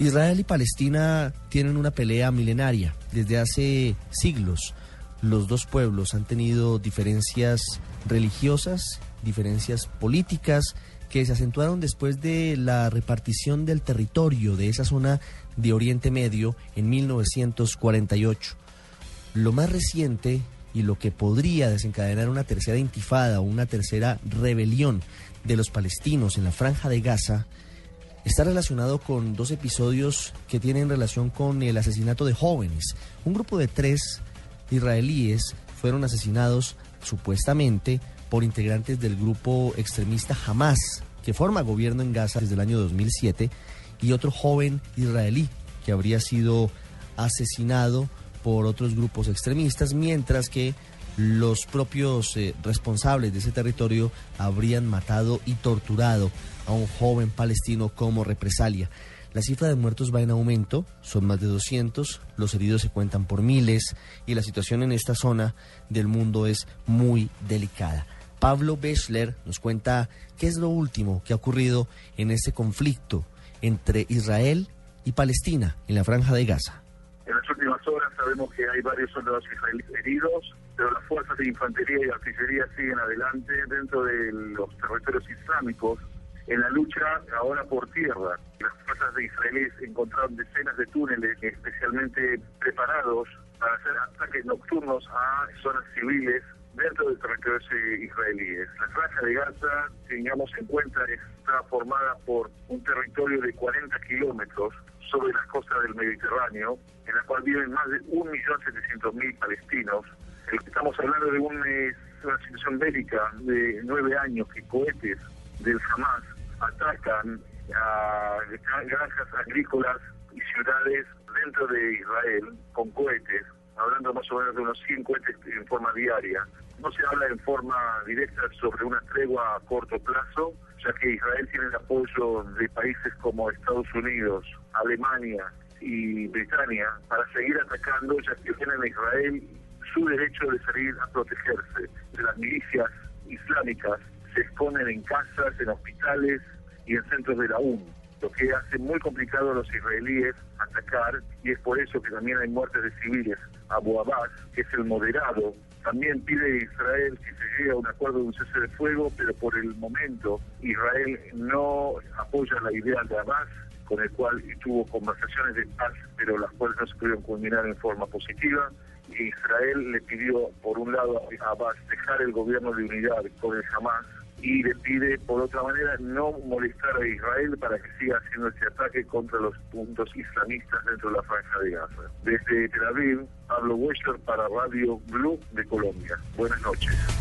Israel y Palestina tienen una pelea milenaria. Desde hace siglos los dos pueblos han tenido diferencias religiosas, diferencias políticas que se acentuaron después de la repartición del territorio de esa zona de Oriente Medio en 1948. Lo más reciente y lo que podría desencadenar una tercera intifada o una tercera rebelión de los palestinos en la franja de Gaza está relacionado con dos episodios que tienen relación con el asesinato de jóvenes. Un grupo de tres israelíes fueron asesinados supuestamente por integrantes del grupo extremista Hamas, que forma gobierno en Gaza desde el año 2007, y otro joven israelí que habría sido asesinado por otros grupos extremistas, mientras que los propios eh, responsables de ese territorio habrían matado y torturado a un joven palestino como represalia. La cifra de muertos va en aumento, son más de 200, los heridos se cuentan por miles y la situación en esta zona del mundo es muy delicada. Pablo Bechler nos cuenta qué es lo último que ha ocurrido en este conflicto entre Israel y Palestina en la franja de Gaza. En las últimas horas sabemos que hay varios soldados israelíes heridos, pero las fuerzas de infantería y artillería siguen adelante dentro de los territorios islámicos en la lucha ahora por tierra. Las fuerzas de israelíes encontraron decenas de túneles especialmente preparados para hacer ataques nocturnos a zonas civiles dentro del territorio israelíes. La franja de Gaza, tengamos en cuenta, está formada por un territorio de 40 kilómetros sobre las costas del Mediterráneo, en la cual viven más de 1.700.000 palestinos. Estamos hablando de una situación bélica de nueve años que cohetes del Hamas atacan a granjas agrícolas y ciudades dentro de Israel con cohetes, hablando más o menos de unos 100 cohetes en forma diaria. No se habla en forma directa sobre una tregua a corto plazo, ya que Israel tiene el apoyo de países como Estados Unidos, Alemania y Britania para seguir atacando, ya que tienen a Israel su derecho de salir a protegerse de las milicias islámicas se exponen en casas, en hospitales y en centros de la UN, lo que hace muy complicado a los israelíes atacar y es por eso que también hay muertes de civiles. Abu Abbas, que es el moderado, también pide a Israel que se llegue a un acuerdo de un cese de fuego, pero por el momento Israel no apoya la idea de Abbas, con el cual tuvo conversaciones de paz, pero las cuales no se pudieron culminar en forma positiva. Israel le pidió, por un lado, a Abbas dejar el gobierno de unidad con el Hamas y le pide, por otra manera, no molestar a Israel para que siga haciendo ese ataque contra los puntos islamistas dentro de la franja de Gaza. Desde Tel Aviv, Pablo para Radio Blue de Colombia. Buenas noches.